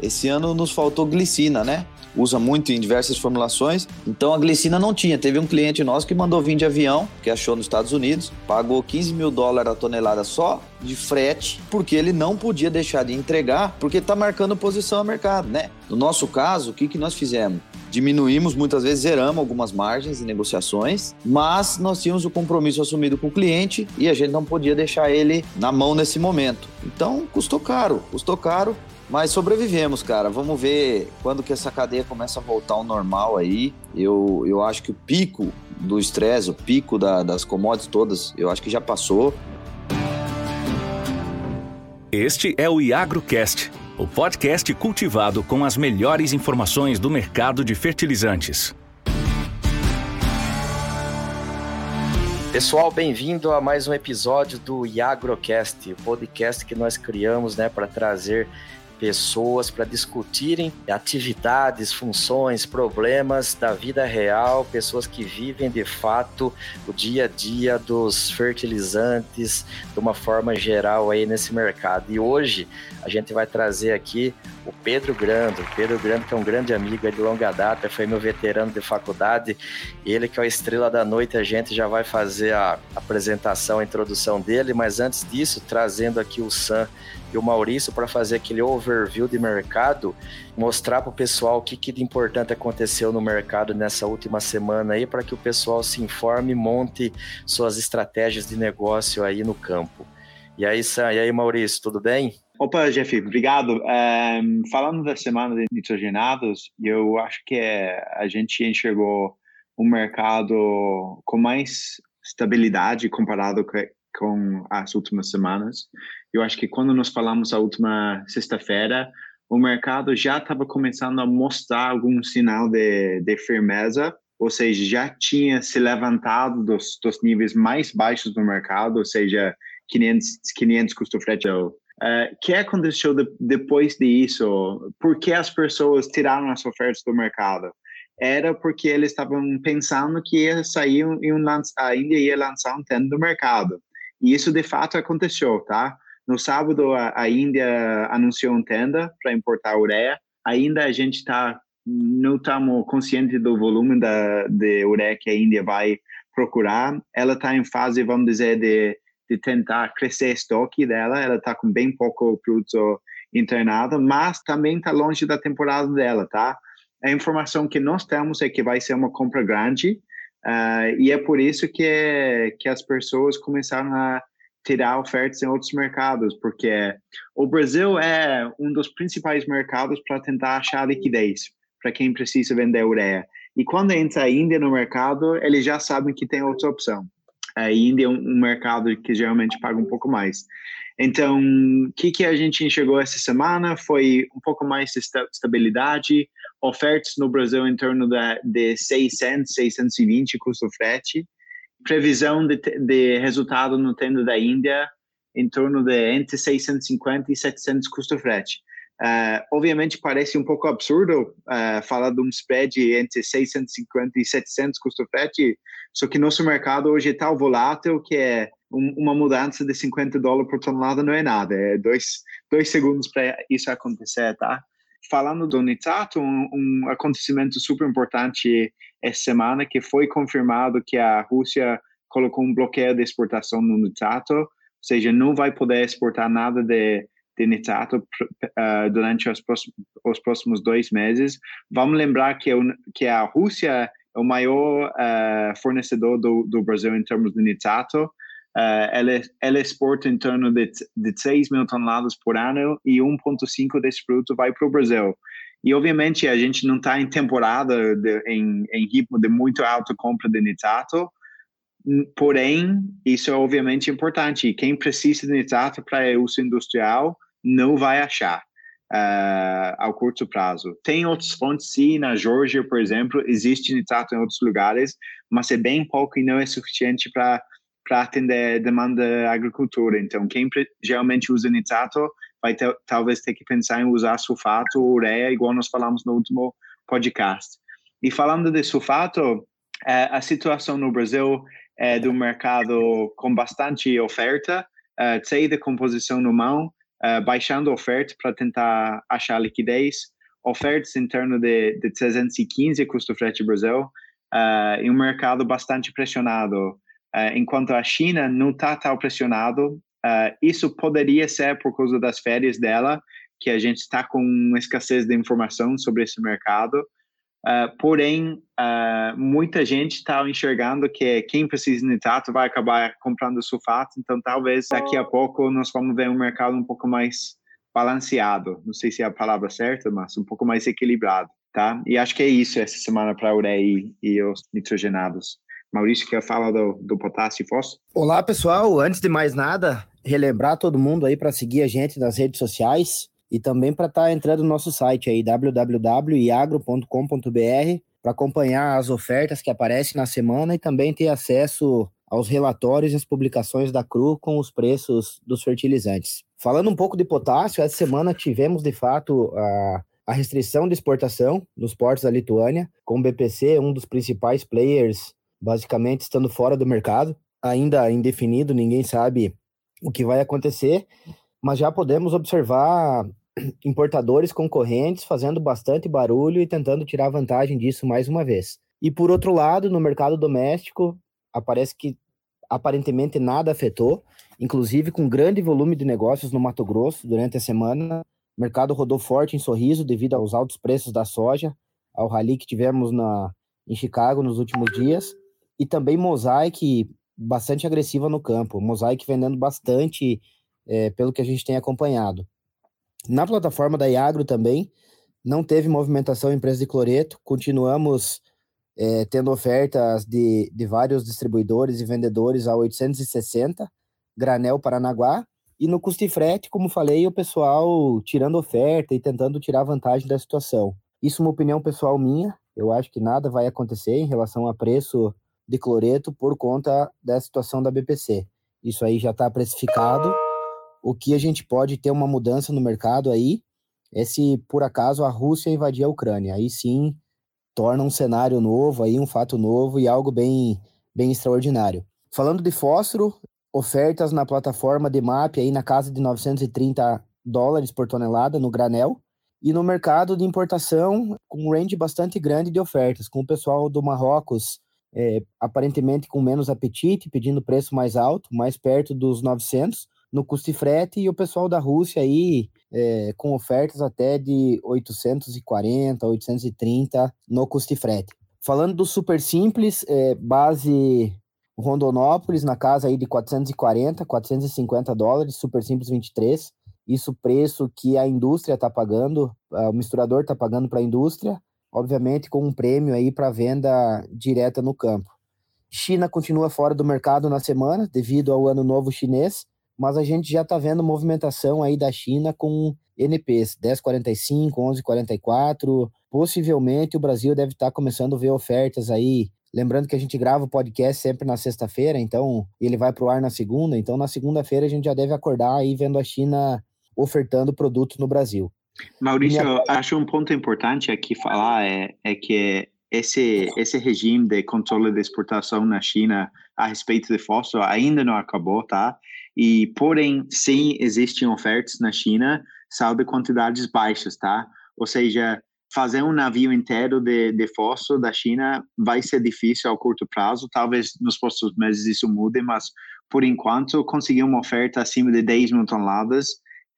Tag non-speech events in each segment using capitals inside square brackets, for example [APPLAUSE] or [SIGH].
esse ano nos faltou glicina, né? Usa muito em diversas formulações. Então a glicina não tinha. Teve um cliente nosso que mandou vir de avião, que achou nos Estados Unidos, pagou 15 mil dólares a tonelada só de frete, porque ele não podia deixar de entregar, porque está marcando posição a mercado, né? No nosso caso, o que, que nós fizemos? Diminuímos, muitas vezes zeramos algumas margens em negociações, mas nós tínhamos o compromisso assumido com o cliente e a gente não podia deixar ele na mão nesse momento. Então, custou caro, custou caro, mas sobrevivemos, cara. Vamos ver quando que essa cadeia começa a voltar ao normal aí. Eu, eu acho que o pico do estresse, o pico da, das commodities todas, eu acho que já passou. Este é o IagroCast, o podcast cultivado com as melhores informações do mercado de fertilizantes. Pessoal, bem-vindo a mais um episódio do IagroCast, o podcast que nós criamos né, para trazer pessoas para discutirem atividades, funções, problemas da vida real, pessoas que vivem de fato o dia a dia dos fertilizantes de uma forma geral aí nesse mercado. E hoje a gente vai trazer aqui o Pedro Grando. O Pedro Grando, que é um grande amigo de longa data, foi meu veterano de faculdade. Ele que é a estrela da noite, a gente já vai fazer a apresentação, a introdução dele, mas antes disso, trazendo aqui o Sam e o Maurício para fazer aquele overview de mercado, mostrar para o pessoal o que, que de importante aconteceu no mercado nessa última semana aí, para que o pessoal se informe e monte suas estratégias de negócio aí no campo. E aí, Sam, e aí, Maurício, tudo bem? Opa, Jeff, obrigado. Um, ehm, falando da semana de nitrogenados, eu acho que é, a gente enxergou um mercado com mais estabilidade comparado com as últimas semanas. Eu acho que quando nós falamos a última sexta-feira, o mercado já estava começando a mostrar algum sinal de, de firmeza, ou seja, já tinha se levantado dos, dos níveis mais baixos do mercado, ou seja, 500, 500 custo frete. Uh, que aconteceu de, depois disso? Por que as pessoas tiraram as ofertas do mercado? Era porque eles estavam pensando que ia sair e um, ainda ia lançar um tendo do mercado. E isso de fato aconteceu, tá? No sábado, a, a Índia anunciou um tenda para importar ureia. Ainda a gente está não estamos conscientes do volume da de ureia que a Índia vai procurar. Ela está em fase, vamos dizer, de, de tentar crescer estoque dela. Ela está com bem pouco produto internado, mas também está longe da temporada dela, tá? A informação que nós temos é que vai ser uma compra grande uh, e é por isso que, que as pessoas começaram a tirar ofertas em outros mercados, porque o Brasil é um dos principais mercados para tentar achar liquidez para quem precisa vender ureia. E quando entra a Índia no mercado, eles já sabem que tem outra opção. A Índia é um mercado que geralmente paga um pouco mais. Então, o que, que a gente enxergou essa semana foi um pouco mais de estabilidade, ofertas no Brasil em torno de, de 600, 620 custo frete, previsão de, de resultado no tendo da Índia em torno de entre 650 e 700 custo frete. Uh, obviamente parece um pouco absurdo uh, falar de um spread entre 650 e 700 custo frete, só que nosso mercado hoje é tão volátil que é um, uma mudança de 50 dólares por tonelada não é nada, é dois, dois segundos para isso acontecer, tá? Falando do nitrato, um, um acontecimento super importante essa semana que foi confirmado que a Rússia colocou um bloqueio de exportação no nitrato, ou seja, não vai poder exportar nada de, de uh, durante os próximos, os próximos, dois meses. Vamos lembrar que, que a Rússia é o maior uh, fornecedor do, do, Brasil em termos de nitrato. Uh, ela, ela, exporta em torno de, de 6 mil toneladas por ano e 1,5 desse produto vai para o Brasil. E, obviamente, a gente não está em temporada de, em, em ritmo de muito alta compra de nitrato, porém, isso é obviamente importante. Quem precisa de nitrato para uso industrial não vai achar uh, ao curto prazo. Tem outras fontes, sim, na Geórgia, por exemplo, existe nitrato em outros lugares, mas é bem pouco e não é suficiente para para atender a demanda da agricultura. Então, quem geralmente usa nitrato vai ter, talvez ter que pensar em usar sulfato ou ureia, igual nós falamos no último podcast. E falando de sulfato, é, a situação no Brasil é do mercado com bastante oferta, é, de composição no mão, uh, baixando ofertas para tentar achar liquidez, ofertas em torno de, de 315 custo frete Brasil, uh, em um mercado bastante pressionado. Uh, enquanto a China não está tão pressionado, isso poderia ser por causa das férias dela, que a gente está com escassez de informação sobre esse mercado, Uh, porém, uh, muita gente está enxergando que quem precisa de nitrato vai acabar comprando sulfato, então talvez daqui a pouco nós vamos ver um mercado um pouco mais balanceado, não sei se é a palavra certa, mas um pouco mais equilibrado, tá? E acho que é isso essa semana para a ureia e, e os nitrogenados. Maurício, quer falar do, do potássio e fósforo? Olá, pessoal. Antes de mais nada, relembrar todo mundo aí para seguir a gente nas redes sociais e também para estar tá entrando no nosso site aí, www.iagro.com.br, para acompanhar as ofertas que aparecem na semana e também ter acesso aos relatórios e as publicações da CRU com os preços dos fertilizantes. Falando um pouco de potássio, essa semana tivemos de fato a, a restrição de exportação nos portos da Lituânia, com o BPC, um dos principais players, basicamente estando fora do mercado, ainda indefinido, ninguém sabe o que vai acontecer mas já podemos observar importadores concorrentes fazendo bastante barulho e tentando tirar vantagem disso mais uma vez. E por outro lado, no mercado doméstico, aparece que aparentemente nada afetou, inclusive com grande volume de negócios no Mato Grosso durante a semana. O mercado rodou forte em sorriso devido aos altos preços da soja, ao rally que tivemos na, em Chicago nos últimos dias, e também Mosaic bastante agressiva no campo. Mosaic vendendo bastante é, pelo que a gente tem acompanhado. Na plataforma da Iagro também, não teve movimentação em preço de cloreto, continuamos é, tendo ofertas de, de vários distribuidores e vendedores a 860, granel Paranaguá, e no custo e frete, como falei, o pessoal tirando oferta e tentando tirar vantagem da situação. Isso é uma opinião pessoal minha, eu acho que nada vai acontecer em relação a preço de cloreto por conta da situação da BPC. Isso aí já está precificado o que a gente pode ter uma mudança no mercado aí é se por acaso a Rússia invadir a Ucrânia. Aí sim torna um cenário novo, aí um fato novo e algo bem, bem extraordinário. Falando de fósforo, ofertas na plataforma de MAP aí na casa de 930 dólares por tonelada no granel e no mercado de importação com um range bastante grande de ofertas, com o pessoal do Marrocos é, aparentemente com menos apetite, pedindo preço mais alto, mais perto dos 900, no custo de frete e o pessoal da Rússia aí é, com ofertas até de 840, 830 no custo de frete. Falando do super simples, é, base Rondonópolis na casa aí de 440, 450 dólares, super simples 23. Isso preço que a indústria está pagando, o misturador está pagando para a indústria, obviamente com um prêmio aí para venda direta no campo. China continua fora do mercado na semana devido ao ano novo chinês mas a gente já está vendo movimentação aí da China com NPs 1045, 1144. Possivelmente o Brasil deve estar tá começando a ver ofertas aí. Lembrando que a gente grava o podcast sempre na sexta-feira, então ele vai para o ar na segunda. Então na segunda-feira a gente já deve acordar aí vendo a China ofertando produtos no Brasil. Maurício, minha... acho um ponto importante aqui falar é, é que esse, esse regime de controle de exportação na China a respeito de fósforo ainda não acabou, tá? E, porém, sim, existem ofertas na China, de quantidades baixas, tá? Ou seja, fazer um navio inteiro de, de fósforo da China vai ser difícil ao curto prazo. Talvez nos próximos meses isso mude, mas, por enquanto, conseguir uma oferta acima de 10 mil toneladas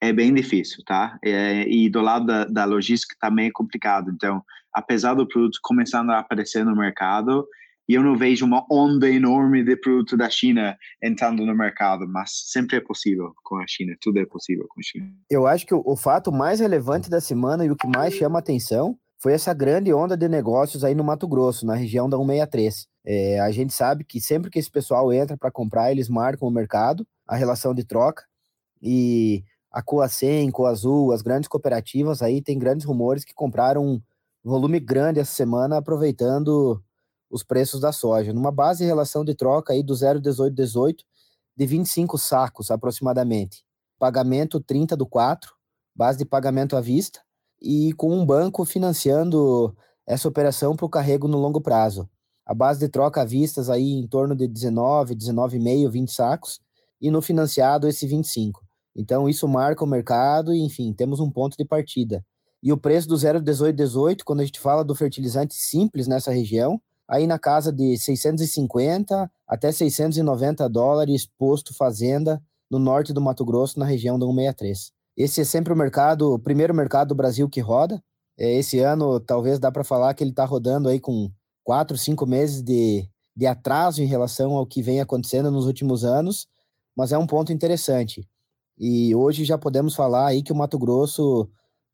é bem difícil, tá? É, e do lado da, da logística também é complicado. Então, apesar do produto começando a aparecer no mercado, e eu não vejo uma onda enorme de produto da China entrando no mercado, mas sempre é possível com a China, tudo é possível com a China. Eu acho que o, o fato mais relevante da semana e o que mais chama atenção foi essa grande onda de negócios aí no Mato Grosso, na região da 163. É, a gente sabe que sempre que esse pessoal entra para comprar, eles marcam o mercado, a relação de troca, e a Coacem, Coazul, as grandes cooperativas aí tem grandes rumores que compraram um volume grande essa semana, aproveitando os preços da soja, numa base de relação de troca aí do 0,1818 de 25 sacos aproximadamente. Pagamento 30 do 4, base de pagamento à vista, e com um banco financiando essa operação para o carrego no longo prazo. A base de troca à vistas aí em torno de 19, 19,5, 20 sacos, e no financiado esse 25. Então, isso marca o mercado e, enfim, temos um ponto de partida. E o preço do 0,1818, quando a gente fala do fertilizante simples nessa região, aí na casa de 650 até 690 dólares posto fazenda no norte do Mato Grosso, na região do 163. Esse é sempre o mercado, o primeiro mercado do Brasil que roda. É, esse ano, talvez dá para falar que ele está rodando aí com quatro, cinco meses de, de atraso em relação ao que vem acontecendo nos últimos anos, mas é um ponto interessante. E hoje já podemos falar aí que o Mato Grosso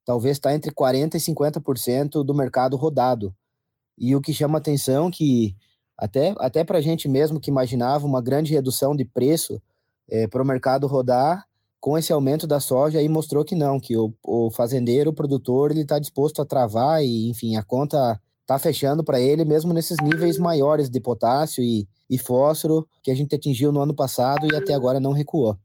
talvez está entre 40% e 50% do mercado rodado. E o que chama atenção que até, até para a gente mesmo que imaginava uma grande redução de preço é, para o mercado rodar, com esse aumento da soja aí mostrou que não, que o, o fazendeiro, o produtor, ele está disposto a travar e, enfim, a conta está fechando para ele mesmo nesses níveis maiores de potássio e, e fósforo que a gente atingiu no ano passado e até agora não recuou.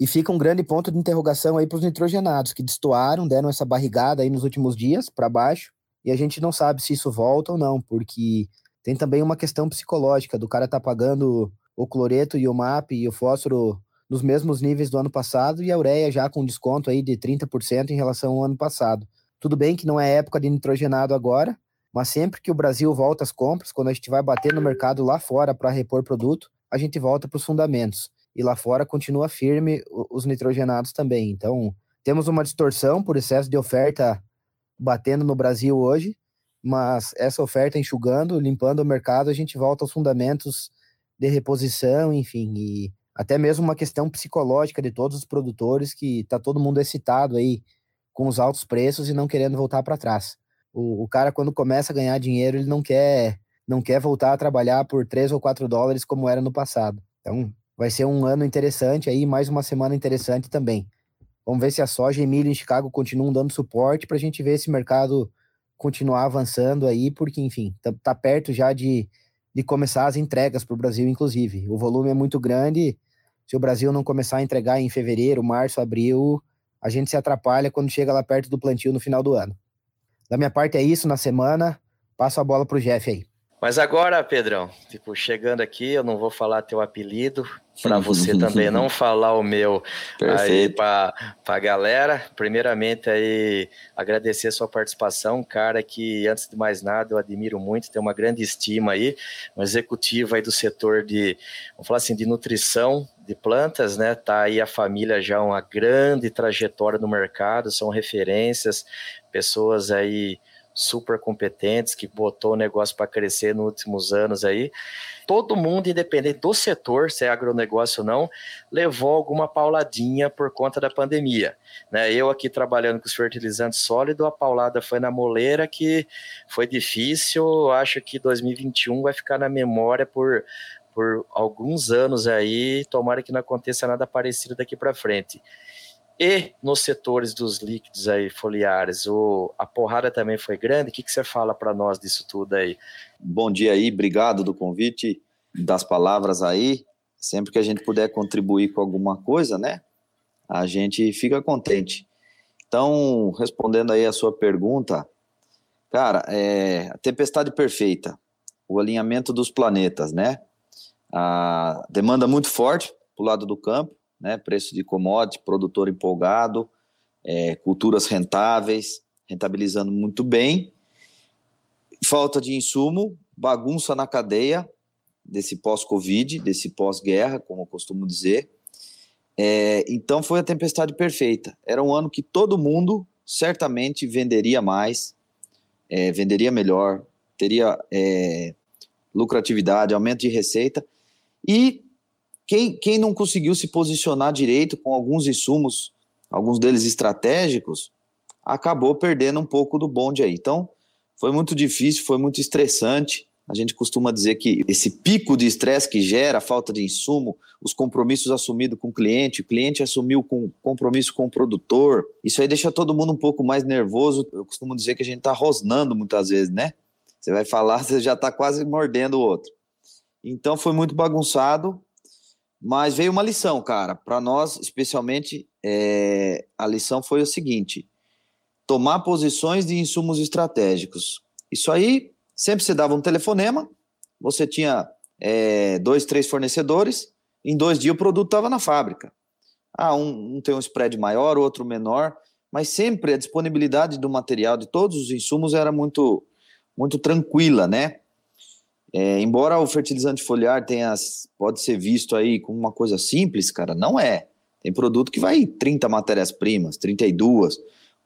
E fica um grande ponto de interrogação aí para os nitrogenados, que destoaram, deram essa barrigada aí nos últimos dias para baixo, e a gente não sabe se isso volta ou não, porque tem também uma questão psicológica do cara tá pagando o cloreto e o MAP e o fósforo nos mesmos níveis do ano passado e a ureia já com desconto aí de 30% em relação ao ano passado. Tudo bem que não é época de nitrogenado agora, mas sempre que o Brasil volta às compras, quando a gente vai bater no mercado lá fora para repor produto, a gente volta para os fundamentos. E lá fora continua firme os nitrogenados também. Então, temos uma distorção por excesso de oferta batendo no Brasil hoje, mas essa oferta enxugando, limpando o mercado, a gente volta aos fundamentos de reposição, enfim, e até mesmo uma questão psicológica de todos os produtores, que está todo mundo excitado aí com os altos preços e não querendo voltar para trás. O, o, cara, quando começa a ganhar dinheiro, ele não quer, não quer voltar a trabalhar por 3 ou 4 dólares como era no passado. Então, vai ser um ano interessante aí, mais uma semana interessante também. Vamos ver se a soja e milho em Chicago continuam dando suporte para a gente ver esse mercado continuar avançando aí, porque, enfim, tá, tá perto já de, de começar as entregas para o Brasil, inclusive. O volume é muito grande se o Brasil não começar a entregar em fevereiro, março, abril, a gente se atrapalha quando chega lá perto do plantio no final do ano. Da minha parte é isso na semana. Passo a bola para o Jeff aí. Mas agora, Pedrão, tipo, chegando aqui, eu não vou falar teu apelido, para você também não falar o meu Perfeito. aí para a galera. Primeiramente aí agradecer a sua participação, cara que antes de mais nada eu admiro muito, tenho uma grande estima aí, um executivo aí do setor de, vamos falar assim, de nutrição de plantas, né? Tá aí a família já uma grande trajetória no mercado, são referências, pessoas aí super competentes, que botou o negócio para crescer nos últimos anos aí. Todo mundo, independente do setor, se é agronegócio ou não, levou alguma pauladinha por conta da pandemia. Né? Eu aqui trabalhando com os fertilizantes sólidos, a paulada foi na moleira, que foi difícil. Acho que 2021 vai ficar na memória por por alguns anos aí, tomara que não aconteça nada parecido daqui para frente. E nos setores dos líquidos aí foliares, o, a porrada também foi grande. O que, que você fala para nós disso tudo aí? Bom dia aí, obrigado do convite, das palavras aí. Sempre que a gente puder contribuir com alguma coisa, né? A gente fica contente. Então, respondendo aí a sua pergunta, cara, é a tempestade perfeita, o alinhamento dos planetas, né? A demanda muito forte para o lado do campo, né? Preço de commodity, produtor empolgado, é, culturas rentáveis, rentabilizando muito bem. Falta de insumo, bagunça na cadeia desse pós-Covid, desse pós-guerra, como eu costumo dizer. É, então foi a tempestade perfeita. Era um ano que todo mundo certamente venderia mais, é, venderia melhor, teria é, lucratividade, aumento de receita. E quem, quem não conseguiu se posicionar direito com alguns insumos, alguns deles estratégicos, acabou perdendo um pouco do bonde aí. Então, foi muito difícil, foi muito estressante. A gente costuma dizer que esse pico de estresse que gera a falta de insumo, os compromissos assumidos com o cliente, o cliente assumiu com compromisso com o produtor, isso aí deixa todo mundo um pouco mais nervoso. Eu costumo dizer que a gente está rosnando muitas vezes, né? Você vai falar, [LAUGHS] você já está quase mordendo o outro. Então foi muito bagunçado, mas veio uma lição, cara. Para nós, especialmente, é, a lição foi o seguinte: tomar posições de insumos estratégicos. Isso aí, sempre você dava um telefonema, você tinha é, dois, três fornecedores, em dois dias o produto estava na fábrica. Ah, um, um tem um spread maior, outro menor, mas sempre a disponibilidade do material, de todos os insumos, era muito, muito tranquila, né? É, embora o fertilizante foliar tenha, pode ser visto aí como uma coisa simples, cara, não é. Tem produto que vai 30 matérias-primas, 32,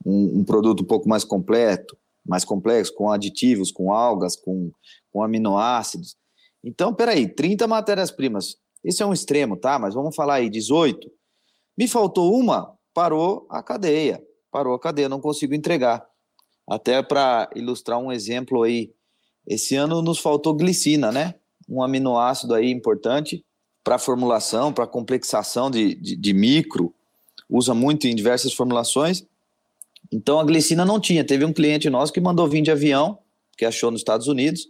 um, um produto um pouco mais completo, mais complexo, com aditivos, com algas, com, com aminoácidos. Então, peraí, 30 matérias-primas, isso é um extremo, tá? Mas vamos falar aí, 18. Me faltou uma, parou a cadeia. Parou a cadeia, não consigo entregar. Até para ilustrar um exemplo aí, esse ano nos faltou glicina, né? Um aminoácido aí importante para formulação, para complexação de, de, de micro, usa muito em diversas formulações. Então a glicina não tinha. Teve um cliente nosso que mandou vir de avião, que achou nos Estados Unidos,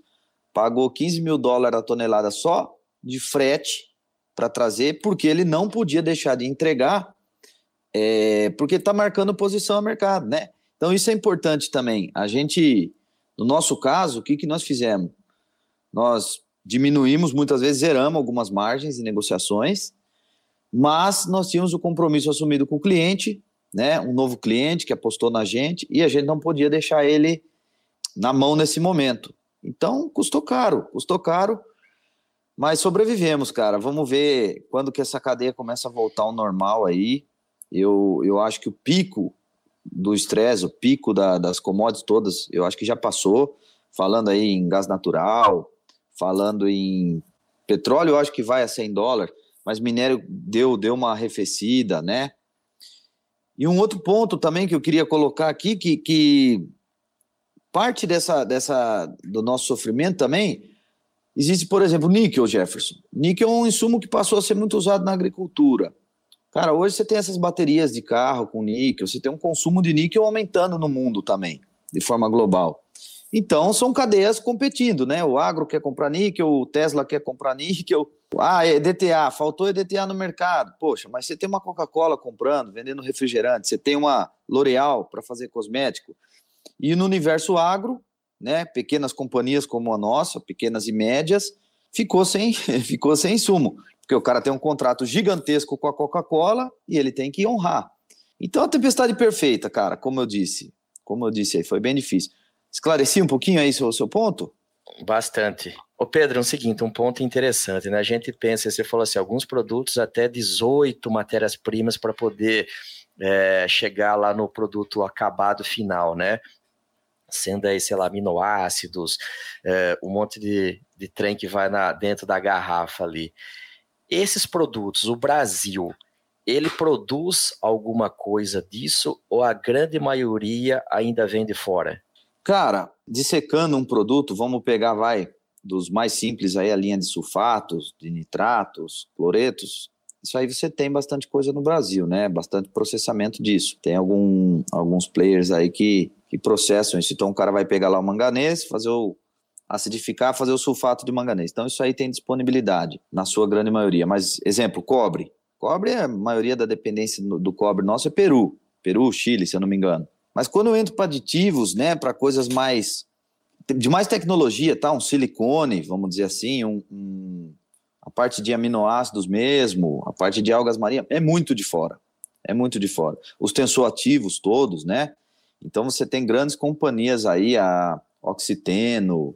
pagou 15 mil dólares a tonelada só de frete para trazer, porque ele não podia deixar de entregar, é, porque está marcando posição a mercado, né? Então isso é importante também. A gente, no nosso caso, o que, que nós fizemos? Nós diminuímos, muitas vezes zeramos algumas margens em negociações, mas nós tínhamos o compromisso assumido com o cliente, né? Um novo cliente que apostou na gente e a gente não podia deixar ele na mão nesse momento. Então, custou caro, custou caro, mas sobrevivemos, cara. Vamos ver quando que essa cadeia começa a voltar ao normal aí. Eu, eu acho que o pico do estresse, o pico da, das commodities todas, eu acho que já passou. Falando aí em gás natural, falando em petróleo, eu acho que vai a 100 dólares, mas minério deu, deu uma arrefecida, né? E um outro ponto também que eu queria colocar aqui, que, que parte dessa, dessa do nosso sofrimento também existe, por exemplo, níquel, Jefferson. Níquel é um insumo que passou a ser muito usado na agricultura. Cara, hoje você tem essas baterias de carro com níquel, você tem um consumo de níquel aumentando no mundo também, de forma global. Então, são cadeias competindo, né? O agro quer comprar níquel, o Tesla quer comprar níquel. Ah, EDTA, faltou EDTA no mercado. Poxa, mas você tem uma Coca-Cola comprando, vendendo refrigerante, você tem uma L'Oreal para fazer cosmético, e no universo agro, né, pequenas companhias como a nossa, pequenas e médias, ficou sem, [LAUGHS] ficou sem insumo, porque o cara tem um contrato gigantesco com a Coca-Cola e ele tem que honrar. Então a tempestade perfeita, cara, como eu disse, como eu disse aí, foi bem difícil. Esclareci um pouquinho aí o seu ponto? Bastante. Ô Pedro, é o seguinte, um ponto interessante, né? A gente pensa, você falou assim, alguns produtos até 18 matérias-primas para poder é, chegar lá no produto acabado final, né? Sendo aí, sei lá, aminoácidos, é, um monte de, de trem que vai na, dentro da garrafa ali. Esses produtos, o Brasil, ele produz alguma coisa disso ou a grande maioria ainda vem de fora? Cara, dissecando um produto, vamos pegar, vai, dos mais simples aí, a linha de sulfatos, de nitratos, cloretos, isso aí você tem bastante coisa no Brasil, né? Bastante processamento disso. Tem algum, alguns players aí que, que processam isso. Então o cara vai pegar lá o manganês, fazer o acidificar, fazer o sulfato de manganês. Então isso aí tem disponibilidade na sua grande maioria. Mas exemplo, cobre. Cobre a maioria da dependência do cobre nosso é Peru, Peru, Chile, se eu não me engano. Mas quando eu entro para aditivos, né, para coisas mais de mais tecnologia, tá? Um silicone, vamos dizer assim, um, um a parte de aminoácidos mesmo, a parte de algas marinhas, é muito de fora. É muito de fora. Os tensoativos todos, né? Então você tem grandes companhias aí, a Oxiteno,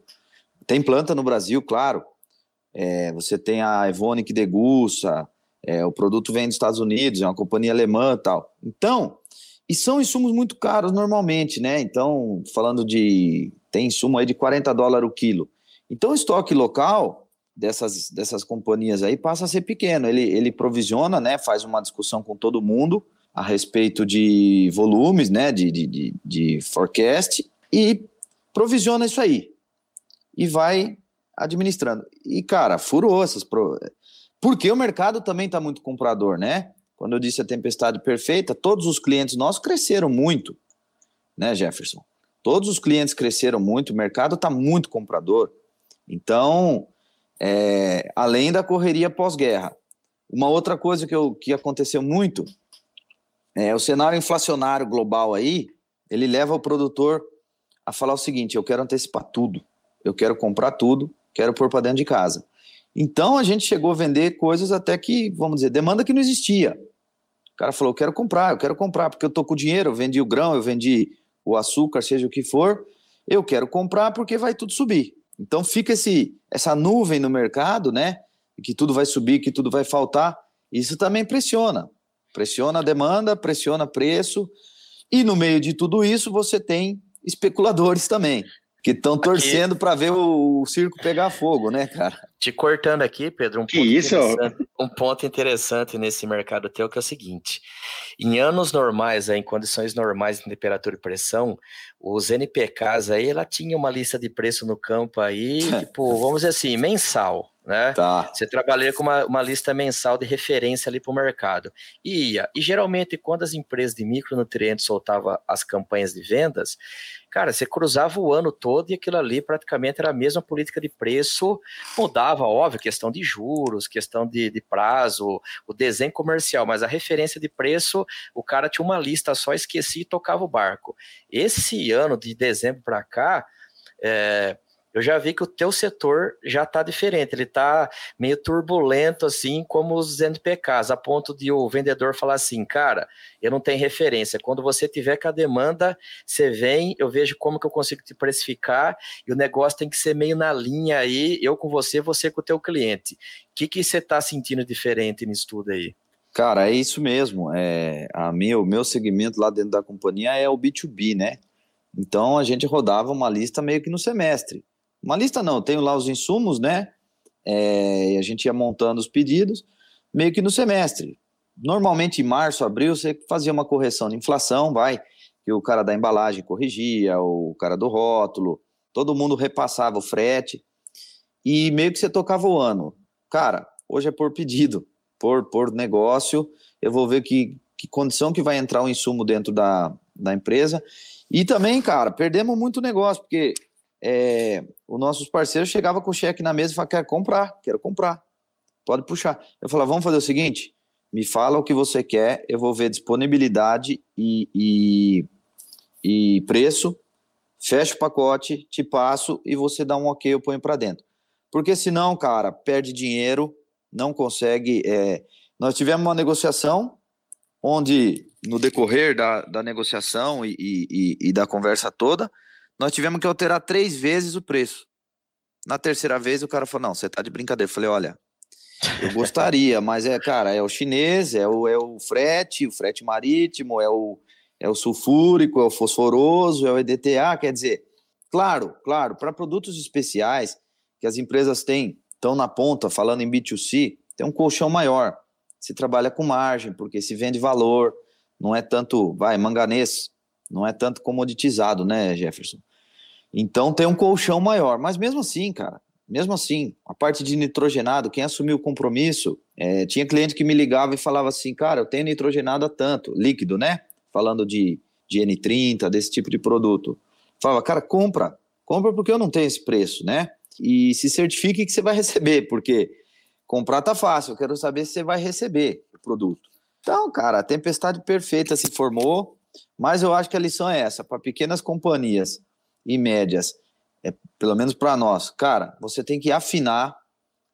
tem planta no Brasil, claro. É, você tem a Evonik Degussa, é, o produto vem dos Estados Unidos, é uma companhia alemã tal. Então, e são insumos muito caros normalmente, né? Então, falando de. Tem insumo aí de 40 dólares o quilo. Então, o estoque local dessas, dessas companhias aí passa a ser pequeno. Ele, ele provisiona, né, faz uma discussão com todo mundo a respeito de volumes, né, de, de, de, de forecast e provisiona isso aí. E vai administrando. E, cara, furou essas. Pro... Porque o mercado também está muito comprador, né? Quando eu disse a tempestade perfeita, todos os clientes nossos cresceram muito, né, Jefferson? Todos os clientes cresceram muito, o mercado está muito comprador. Então, é, além da correria pós-guerra. Uma outra coisa que, eu, que aconteceu muito é o cenário inflacionário global aí, ele leva o produtor a falar o seguinte: eu quero antecipar tudo, eu quero comprar tudo, quero pôr para dentro de casa. Então a gente chegou a vender coisas até que, vamos dizer, demanda que não existia. O cara falou: eu quero comprar, eu quero comprar, porque eu tô com dinheiro, eu vendi o grão, eu vendi o açúcar, seja o que for, eu quero comprar porque vai tudo subir. Então fica esse, essa nuvem no mercado, né? Que tudo vai subir, que tudo vai faltar. Isso também pressiona. Pressiona a demanda, pressiona preço. E no meio de tudo isso, você tem especuladores também que estão torcendo para ver o, o, circo pegar fogo, né, cara? Te cortando aqui, Pedro, um ponto, isso? um ponto interessante nesse mercado teu que é o seguinte: em anos normais, aí, em condições normais de temperatura e pressão, os NPKs aí, ela tinha uma lista de preço no campo aí, [LAUGHS] tipo, vamos dizer assim, mensal né? Tá. Você trabalha com uma, uma lista mensal de referência ali para o mercado. E ia. E geralmente, quando as empresas de micronutrientes soltavam as campanhas de vendas, cara, você cruzava o ano todo e aquilo ali praticamente era a mesma política de preço, mudava, óbvio, questão de juros, questão de, de prazo, o desenho comercial, mas a referência de preço, o cara tinha uma lista só, esquecia e tocava o barco. Esse ano, de dezembro para cá, é, eu já vi que o teu setor já está diferente, ele está meio turbulento, assim, como os NPKs, a ponto de o vendedor falar assim, cara, eu não tenho referência, quando você tiver com a demanda, você vem, eu vejo como que eu consigo te precificar, e o negócio tem que ser meio na linha aí, eu com você, você com o teu cliente. O que, que você está sentindo diferente nisso tudo aí? Cara, é isso mesmo. É, a minha, o meu segmento lá dentro da companhia é o B2B, né? Então a gente rodava uma lista meio que no semestre. Uma lista não, tenho lá os insumos, né? É, e a gente ia montando os pedidos, meio que no semestre. Normalmente em março, abril, você fazia uma correção de inflação, vai, que o cara da embalagem corrigia, o cara do rótulo, todo mundo repassava o frete, e meio que você tocava o ano. Cara, hoje é por pedido, por, por negócio, eu vou ver que, que condição que vai entrar o insumo dentro da, da empresa. E também, cara, perdemos muito negócio, porque é, os nossos parceiros chegavam com o cheque na mesa e falavam, quero comprar, quero comprar, pode puxar. Eu falava, vamos fazer o seguinte, me fala o que você quer, eu vou ver disponibilidade e, e, e preço, fecho o pacote, te passo e você dá um ok, eu ponho para dentro. Porque senão, cara, perde dinheiro, não consegue. É... Nós tivemos uma negociação onde, no decorrer da, da negociação e, e, e da conversa toda, nós tivemos que alterar três vezes o preço. Na terceira vez, o cara falou: Não, você tá de brincadeira. Eu falei: Olha, eu gostaria, mas é, cara, é o chinês, é o, é o frete, o frete marítimo, é o, é o sulfúrico, é o fosforoso, é o EDTA. Quer dizer, claro, claro, para produtos especiais que as empresas têm, estão na ponta, falando em B2C, tem um colchão maior. Se trabalha com margem, porque se vende valor, não é tanto, vai, manganês, não é tanto comoditizado, né, Jefferson? Então tem um colchão maior. Mas mesmo assim, cara, mesmo assim, a parte de nitrogenado, quem assumiu o compromisso, é, tinha cliente que me ligava e falava assim, cara, eu tenho nitrogenado a tanto, líquido, né? Falando de, de N30, desse tipo de produto. Falava, cara, compra, compra porque eu não tenho esse preço, né? E se certifique que você vai [LAUGHS] receber, porque comprar tá fácil, eu quero saber se você vai receber o produto. Então, cara, a tempestade perfeita se formou, mas eu acho que a lição é essa: para pequenas companhias e médias, é, pelo menos para nós, cara, você tem que afinar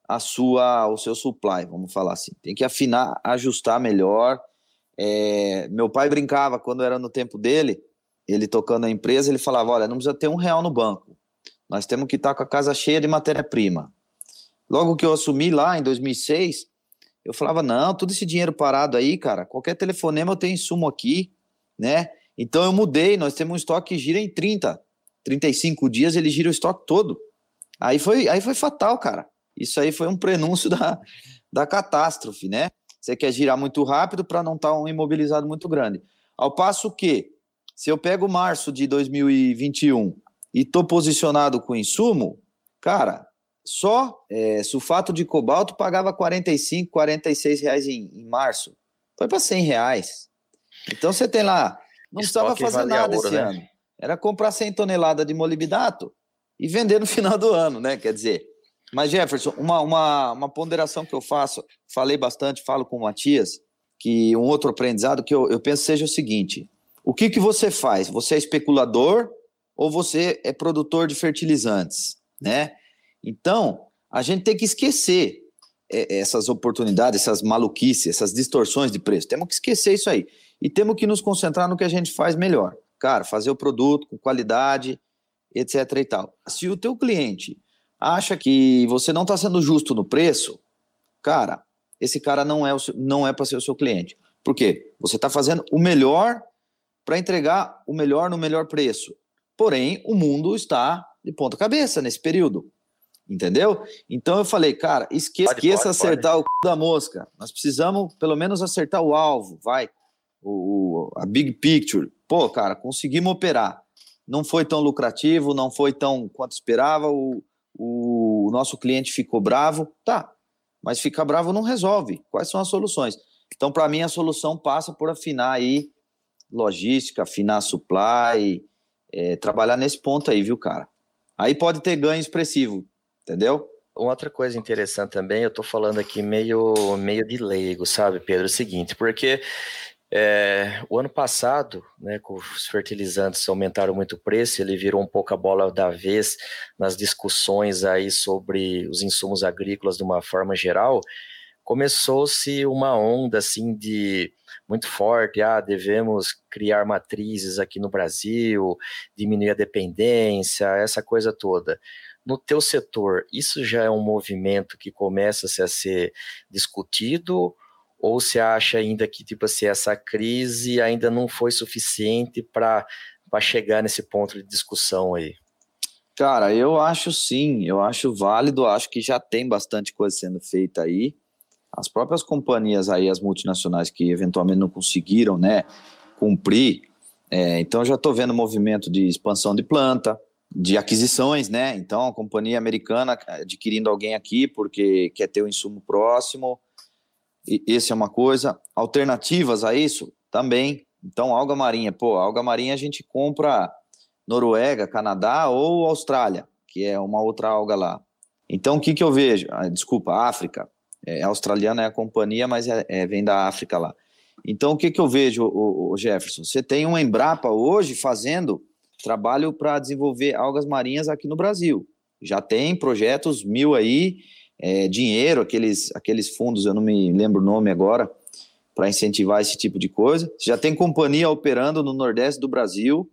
a sua, o seu supply, vamos falar assim. Tem que afinar, ajustar melhor. É, meu pai brincava quando era no tempo dele, ele tocando a empresa, ele falava: olha, não precisa ter um real no banco. Nós temos que estar com a casa cheia de matéria-prima. Logo que eu assumi lá em 2006, eu falava: não, todo esse dinheiro parado aí, cara, qualquer telefonema eu tenho insumo aqui né? Então eu mudei, nós temos um estoque que gira em 30, 35 dias, ele gira o estoque todo. Aí foi, aí foi fatal, cara. Isso aí foi um prenúncio da, da catástrofe, né? Você quer girar muito rápido para não estar tá um imobilizado muito grande. Ao passo que, se eu pego março de 2021 e estou posicionado com insumo, cara, só é, sulfato de cobalto pagava 45, 46 reais em, em março. Foi para 100 reais. Então você tem lá, não precisava fazer nada ouro, esse né? ano. Era comprar 100 toneladas de molibdato e vender no [LAUGHS] final do ano, né? Quer dizer, mas Jefferson, uma, uma, uma ponderação que eu faço, falei bastante, falo com o Matias, que um outro aprendizado que eu, eu penso seja o seguinte: o que, que você faz? Você é especulador ou você é produtor de fertilizantes, né? Então, a gente tem que esquecer é, essas oportunidades, essas maluquices, essas distorções de preço. Temos que esquecer isso aí. E temos que nos concentrar no que a gente faz melhor. Cara, fazer o produto com qualidade, etc e tal. Se o teu cliente acha que você não está sendo justo no preço, cara, esse cara não é, não é para ser o seu cliente. Por quê? Você está fazendo o melhor para entregar o melhor no melhor preço. Porém, o mundo está de ponta cabeça nesse período. Entendeu? Então eu falei, cara, esqueça, pode, esqueça pode, acertar pode. o c... da mosca. Nós precisamos pelo menos acertar o alvo, vai. O, o, a big picture. Pô, cara, conseguimos operar. Não foi tão lucrativo, não foi tão quanto esperava. O, o nosso cliente ficou bravo. Tá, mas ficar bravo não resolve. Quais são as soluções? Então, para mim, a solução passa por afinar aí logística, afinar supply, é, trabalhar nesse ponto aí, viu, cara? Aí pode ter ganho expressivo, entendeu? Outra coisa interessante também, eu tô falando aqui meio, meio de leigo, sabe, Pedro? É o seguinte, porque é, o ano passado, né, os fertilizantes aumentaram muito o preço, ele virou um pouco a bola da vez nas discussões aí sobre os insumos agrícolas de uma forma geral. Começou-se uma onda assim de muito forte, ah, devemos criar matrizes aqui no Brasil, diminuir a dependência, essa coisa toda. No teu setor, isso já é um movimento que começa -se a ser discutido ou você acha ainda que tipo assim essa crise ainda não foi suficiente para chegar nesse ponto de discussão aí? Cara, eu acho sim, eu acho válido, acho que já tem bastante coisa sendo feita aí. As próprias companhias aí, as multinacionais que eventualmente não conseguiram, né, cumprir, é, então já estou vendo movimento de expansão de planta, de aquisições, né? Então a companhia americana adquirindo alguém aqui porque quer ter o um insumo próximo, esse é uma coisa. Alternativas a isso também. Então, alga marinha, pô, alga marinha a gente compra Noruega, Canadá ou Austrália, que é uma outra alga lá. Então, o que, que eu vejo? Ah, desculpa, África. É, australiana é a companhia, mas é, é, vem da África lá. Então, o que, que eu vejo, o, o Jefferson? Você tem uma Embrapa hoje fazendo trabalho para desenvolver algas marinhas aqui no Brasil. Já tem projetos mil aí, é, dinheiro, aqueles, aqueles fundos, eu não me lembro o nome agora, para incentivar esse tipo de coisa. Já tem companhia operando no Nordeste do Brasil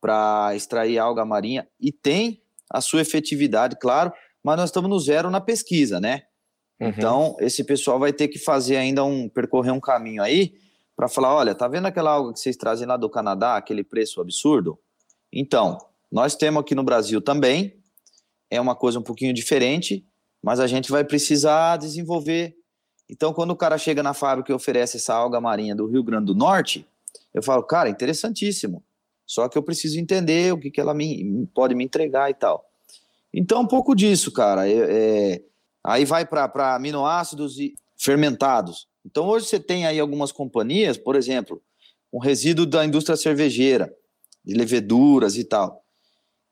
para extrair alga marinha e tem a sua efetividade, claro, mas nós estamos no zero na pesquisa, né? Uhum. Então, esse pessoal vai ter que fazer ainda um percorrer um caminho aí para falar, olha, tá vendo aquela alga que vocês trazem lá do Canadá, aquele preço absurdo? Então, nós temos aqui no Brasil também, é uma coisa um pouquinho diferente, mas a gente vai precisar desenvolver. Então, quando o cara chega na fábrica e oferece essa alga marinha do Rio Grande do Norte, eu falo, cara, interessantíssimo. Só que eu preciso entender o que, que ela me, pode me entregar e tal. Então, um pouco disso, cara. É, é, aí vai para aminoácidos e fermentados. Então, hoje você tem aí algumas companhias, por exemplo, um resíduo da indústria cervejeira, de leveduras e tal,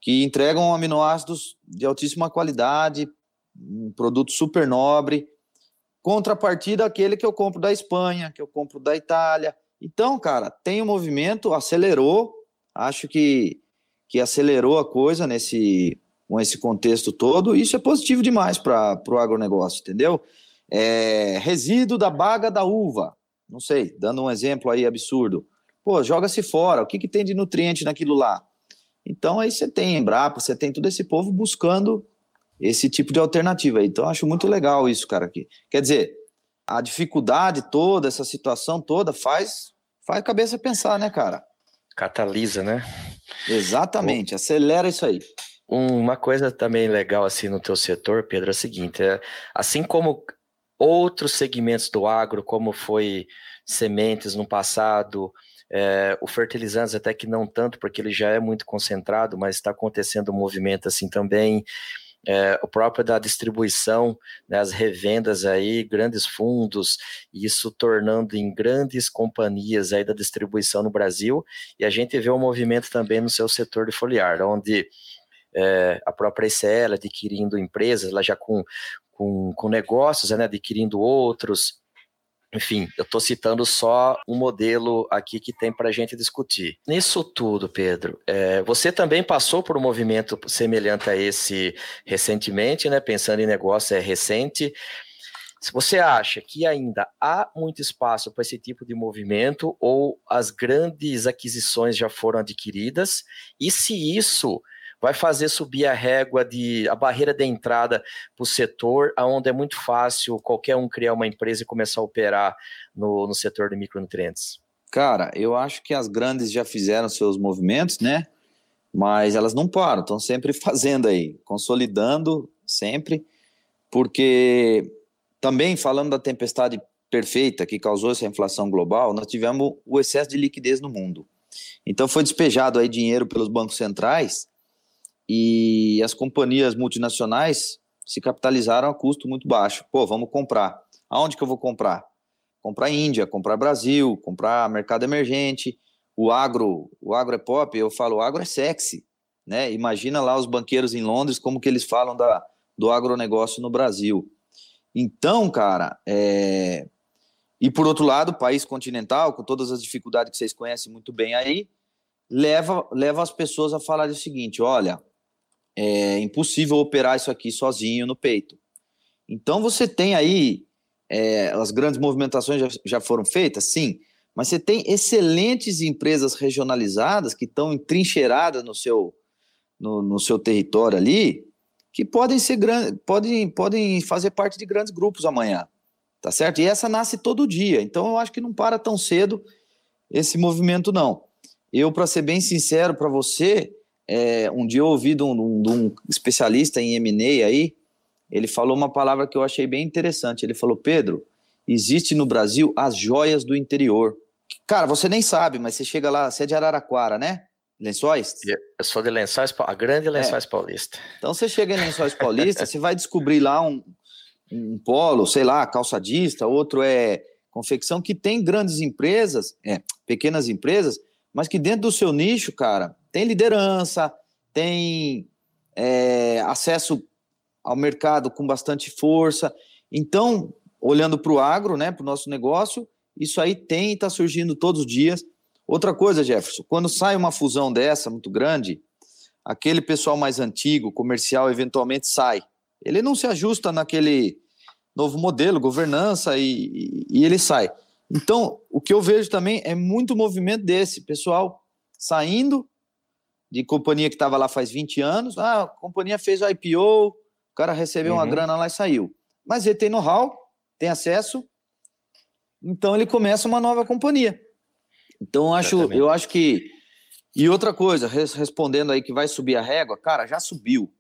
que entregam aminoácidos de altíssima qualidade um produto super nobre, contrapartida aquele que eu compro da Espanha, que eu compro da Itália. Então, cara, tem um movimento, acelerou, acho que, que acelerou a coisa nesse com esse contexto todo, isso é positivo demais para o agronegócio, entendeu? É, resíduo da baga da uva, não sei, dando um exemplo aí absurdo. Pô, joga-se fora, o que, que tem de nutriente naquilo lá? Então aí você tem Embrapa, você tem todo esse povo buscando esse tipo de alternativa. Então, acho muito legal isso, cara. Aqui. Quer dizer, a dificuldade toda, essa situação toda, faz, faz a cabeça pensar, né, cara? Catalisa, né? Exatamente, o... acelera isso aí. Uma coisa também legal assim no teu setor, Pedro, é o seguinte, é, assim como outros segmentos do agro, como foi sementes no passado, é, o fertilizantes até que não tanto, porque ele já é muito concentrado, mas está acontecendo um movimento assim também é, o próprio da distribuição, né, as revendas aí, grandes fundos, isso tornando em grandes companhias aí da distribuição no Brasil, e a gente vê o um movimento também no seu setor de foliar, onde é, a própria ICL adquirindo empresas, lá já com, com, com negócios, né, adquirindo outros, enfim, eu estou citando só um modelo aqui que tem para a gente discutir. Nisso tudo, Pedro, é, você também passou por um movimento semelhante a esse recentemente, né? Pensando em negócio, é recente. Se você acha que ainda há muito espaço para esse tipo de movimento ou as grandes aquisições já foram adquiridas, e se isso vai fazer subir a régua de a barreira de entrada para o setor, onde é muito fácil qualquer um criar uma empresa e começar a operar no, no setor de micronutrientes? Cara, eu acho que as grandes já fizeram seus movimentos, né? Mas elas não param, estão sempre [LAUGHS] fazendo aí, consolidando sempre, porque também falando da tempestade perfeita que causou essa inflação global, nós tivemos o excesso de liquidez no mundo. Então foi despejado aí dinheiro pelos bancos centrais e as companhias multinacionais se capitalizaram a custo muito baixo. Pô, vamos comprar. Aonde que eu vou comprar? Comprar Índia, comprar Brasil, comprar mercado emergente. O agro, o agro é pop, eu falo, o agro é sexy, né? Imagina lá os banqueiros em Londres como que eles falam da, do agronegócio no Brasil. Então, cara, é... e por outro lado, o país continental, com todas as dificuldades que vocês conhecem muito bem aí, leva, leva as pessoas a falar o seguinte: olha, é impossível operar isso aqui sozinho no peito. Então você tem aí é, as grandes movimentações já, já foram feitas, sim, mas você tem excelentes empresas regionalizadas que estão entrincheiradas no seu, no, no seu território ali, que podem ser grandes, podem, podem fazer parte de grandes grupos amanhã, tá certo? E essa nasce todo dia, então eu acho que não para tão cedo esse movimento não. Eu, para ser bem sincero para você, é, um dia eu ouvi de um, de um especialista em M&A aí, ele falou uma palavra que eu achei bem interessante. Ele falou, Pedro, existe no Brasil as joias do interior. Cara, você nem sabe, mas você chega lá, você é de Araraquara, né? Lençóis? Eu sou de Lençóis, a grande é. Lençóis é. Paulista. Então você chega em Lençóis Paulista, você vai descobrir lá um, um polo, sei lá, calçadista, outro é confecção, que tem grandes empresas, é, pequenas empresas, mas que dentro do seu nicho, cara, tem liderança, tem é, acesso ao mercado com bastante força. Então, olhando para o agro, né, para o nosso negócio, isso aí tem e está surgindo todos os dias. Outra coisa, Jefferson, quando sai uma fusão dessa muito grande, aquele pessoal mais antigo, comercial, eventualmente sai. Ele não se ajusta naquele novo modelo, governança, e, e, e ele sai. Então, o que eu vejo também é muito movimento desse, pessoal saindo de companhia que estava lá faz 20 anos. Ah, a companhia fez o IPO, o cara recebeu uhum. uma grana lá e saiu. Mas ele tem know-how, tem acesso, então ele começa uma nova companhia. Então eu acho, eu acho que. E outra coisa, respondendo aí que vai subir a régua, cara, já subiu.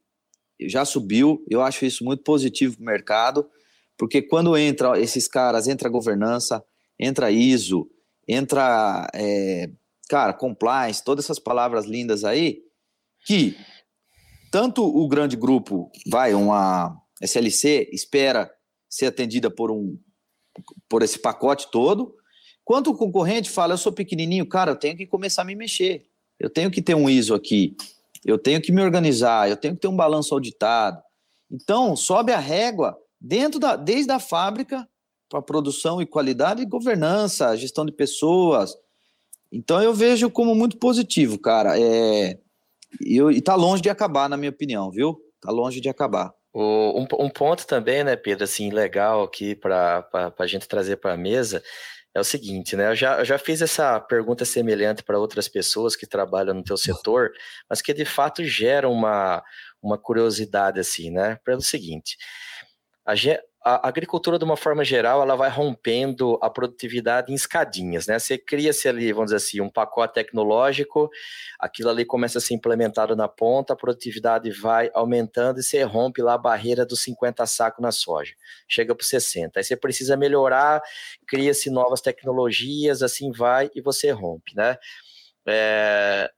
Já subiu, eu acho isso muito positivo para o mercado, porque quando entra esses caras, entra governança, entra ISO, entra é, cara, compliance, todas essas palavras lindas aí, que tanto o grande grupo, vai, uma SLC, espera ser atendida por um por esse pacote todo, quanto o concorrente fala, eu sou pequenininho, cara, eu tenho que começar a me mexer, eu tenho que ter um ISO aqui, eu tenho que me organizar, eu tenho que ter um balanço auditado. Então, sobe a régua dentro da, desde a fábrica para produção e qualidade e governança, gestão de pessoas, então eu vejo como muito positivo, cara. É, eu, e tá longe de acabar, na minha opinião, viu? Tá longe de acabar. O, um, um, ponto também, né, Pedro, assim, legal aqui para a gente trazer para a mesa é o seguinte, né? Eu já, eu já fiz essa pergunta semelhante para outras pessoas que trabalham no teu setor, mas que de fato gera uma, uma curiosidade, assim, né? Pelo seguinte, a, a agricultura, de uma forma geral, ela vai rompendo a produtividade em escadinhas, né? Você cria-se ali, vamos dizer assim, um pacote tecnológico, aquilo ali começa a ser implementado na ponta, a produtividade vai aumentando e você rompe lá a barreira dos 50 sacos na soja, chega para 60. Aí você precisa melhorar, cria-se novas tecnologias, assim vai e você rompe, né? É,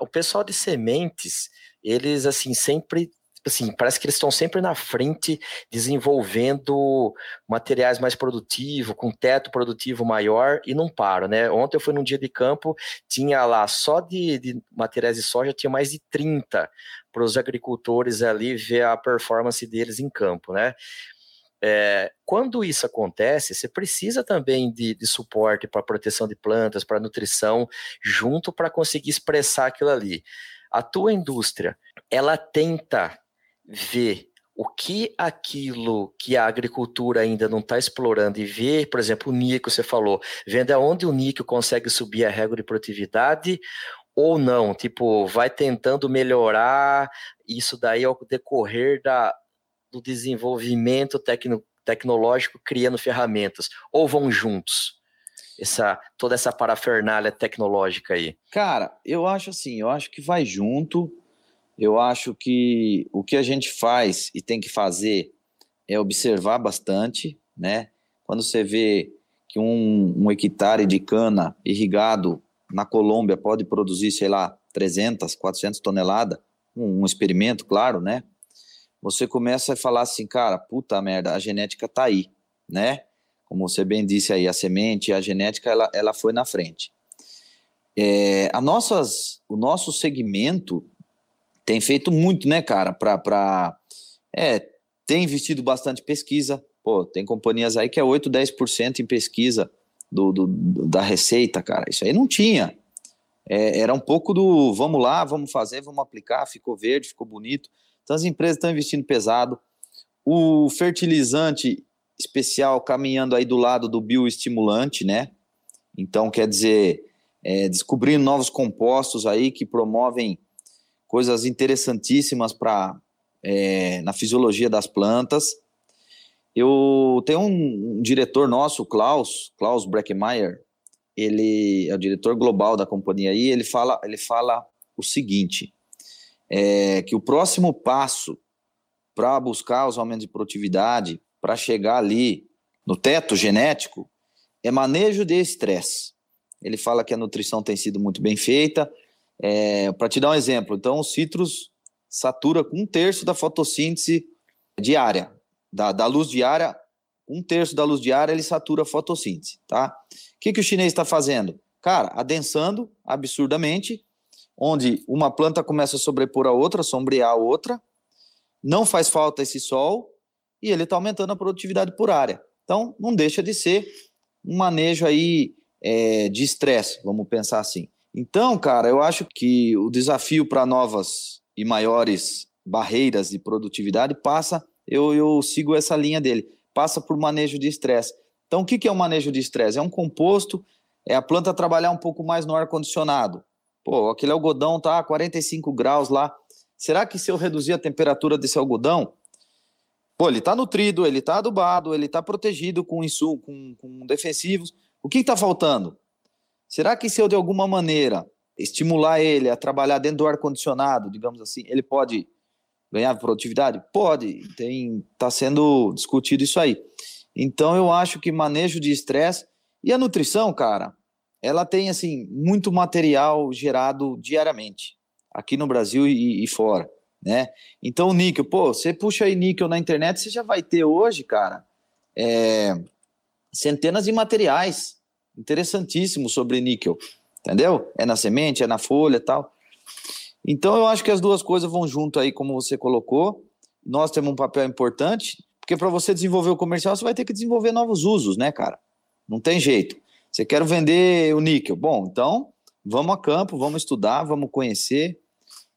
o pessoal de sementes, eles assim sempre assim, parece que eles estão sempre na frente desenvolvendo materiais mais produtivos, com teto produtivo maior e não param, né? Ontem eu fui num dia de campo, tinha lá só de, de materiais de soja, tinha mais de 30 para os agricultores ali ver a performance deles em campo, né? É, quando isso acontece, você precisa também de, de suporte para proteção de plantas, para nutrição, junto para conseguir expressar aquilo ali. A tua indústria, ela tenta ver o que aquilo que a agricultura ainda não está explorando e vê, por exemplo, o níquel, você falou, vendo aonde o níquel consegue subir a régua de produtividade ou não, tipo, vai tentando melhorar isso daí ao decorrer da, do desenvolvimento tecno, tecnológico, criando ferramentas, ou vão juntos? Essa, toda essa parafernália tecnológica aí? Cara, eu acho assim, eu acho que vai junto, eu acho que o que a gente faz e tem que fazer é observar bastante, né? Quando você vê que um, um hectare de cana irrigado na Colômbia pode produzir, sei lá, 300, 400 toneladas, um, um experimento, claro, né? Você começa a falar assim, cara, puta merda, a genética tá aí, né? Como você bem disse aí, a semente, a genética, ela, ela foi na frente. É, a nossas, o nosso segmento tem feito muito, né, cara, para. É, tem investido bastante pesquisa. Pô, tem companhias aí que é 8, 10% em pesquisa do, do, da receita, cara. Isso aí não tinha. É, era um pouco do vamos lá, vamos fazer, vamos aplicar, ficou verde, ficou bonito. Então as empresas estão investindo pesado. O fertilizante especial caminhando aí do lado do bioestimulante, né? Então, quer dizer, é, descobrindo novos compostos aí que promovem coisas interessantíssimas para é, na fisiologia das plantas. Eu tenho um, um diretor nosso, Klaus, Klaus Breckmeyer, ele é o diretor global da companhia aí, ele fala, ele fala o seguinte, é, que o próximo passo para buscar os aumentos de produtividade, para chegar ali no teto genético, é manejo de estresse. Ele fala que a nutrição tem sido muito bem feita, é, Para te dar um exemplo, então o citrus satura com um terço da fotossíntese diária, da, da luz diária, um terço da luz diária ele satura a fotossíntese, tá? O que, que o chinês está fazendo? Cara, adensando absurdamente, onde uma planta começa a sobrepor a outra, sombrear a outra, não faz falta esse sol e ele está aumentando a produtividade por área. Então, não deixa de ser um manejo aí é, de estresse, vamos pensar assim. Então, cara, eu acho que o desafio para novas e maiores barreiras de produtividade passa, eu, eu sigo essa linha dele, passa por manejo de estresse. Então, o que, que é o um manejo de estresse? É um composto, é a planta trabalhar um pouco mais no ar-condicionado. Pô, aquele algodão tá a 45 graus lá. Será que se eu reduzir a temperatura desse algodão, pô, ele está nutrido, ele está adubado, ele está protegido com, insul, com, com defensivos. O que está faltando? Será que se eu de alguma maneira estimular ele a trabalhar dentro do ar condicionado, digamos assim, ele pode ganhar produtividade? Pode. Tem está sendo discutido isso aí. Então eu acho que manejo de estresse e a nutrição, cara, ela tem assim muito material gerado diariamente aqui no Brasil e, e fora, né? Então o níquel, pô, você puxa aí níquel na internet, você já vai ter hoje, cara, é, centenas de materiais interessantíssimo sobre níquel, entendeu? É na semente, é na folha tal. Então eu acho que as duas coisas vão junto aí, como você colocou. Nós temos um papel importante, porque para você desenvolver o comercial, você vai ter que desenvolver novos usos, né, cara? Não tem jeito. Você quer vender o níquel? Bom, então vamos a campo, vamos estudar, vamos conhecer.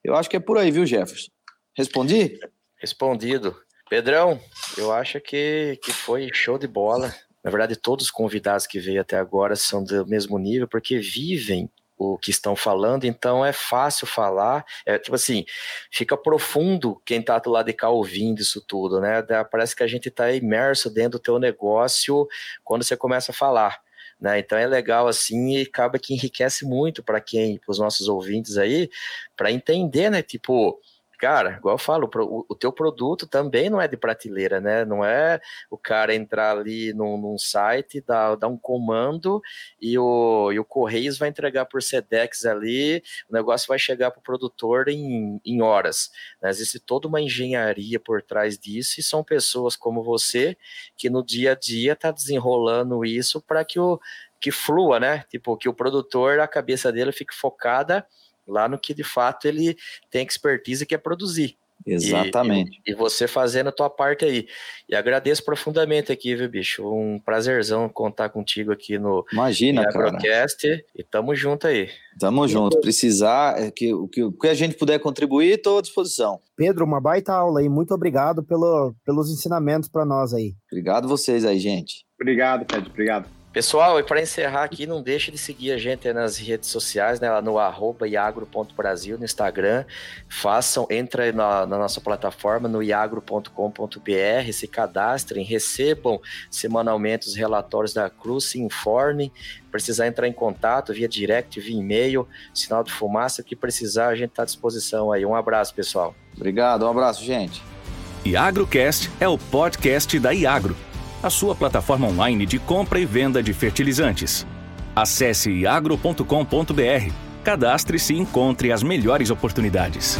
Eu acho que é por aí, viu, Jefferson? Respondi? Respondido. Pedrão, eu acho que, que foi show de bola. Na verdade, todos os convidados que veio até agora são do mesmo nível, porque vivem o que estão falando, então é fácil falar, é tipo assim, fica profundo quem está do lado de cá ouvindo isso tudo, né? Parece que a gente está imerso dentro do teu negócio quando você começa a falar. Né? Então é legal assim e acaba que enriquece muito para quem, para os nossos ouvintes aí, para entender, né? Tipo, cara, igual eu falo, o, o, teu produto também não é de prateleira, né? Não é o cara entrar ali num, num site, dar, um comando e o, e o Correios vai entregar por Sedex ali, o negócio vai chegar para o produtor em, em horas. Né? Existe toda uma engenharia por trás disso e são pessoas como você que no dia a dia está desenrolando isso para que o que flua, né? Tipo, que o produtor, a cabeça dele fique focada lá no que de fato ele tem expertise que é produzir. Exatamente. E, e, e, você fazendo a tua parte aí. E agradeço profundamente aqui, viu, bicho? Um prazerzão contar contigo aqui no Imagina, Agrocast. Cara. E tamo junto aí. Tamo junto. Precisar, é que, o que, que a gente puder contribuir, estou à disposição. Pedro, uma baita aula aí. Muito obrigado pelo, pelos ensinamentos para nós aí. Obrigado vocês aí, gente. Obrigado, Pedro. Obrigado. Pessoal, e para encerrar aqui, não deixe de seguir a gente nas redes sociais, né, lá no arroba iagro.brasil no Instagram. Façam, entra na, na nossa plataforma no iagro.com.br, se cadastrem, recebam semanalmente os relatórios da Cruz, se informem. Precisar entrar em contato via direct, via e-mail, sinal de fumaça, o que precisar, a gente está à disposição aí. Um abraço, pessoal. Obrigado, um abraço, gente. IagroCast é o podcast da Iagro a sua plataforma online de compra e venda de fertilizantes. Acesse agro.com.br, cadastre-se e encontre as melhores oportunidades.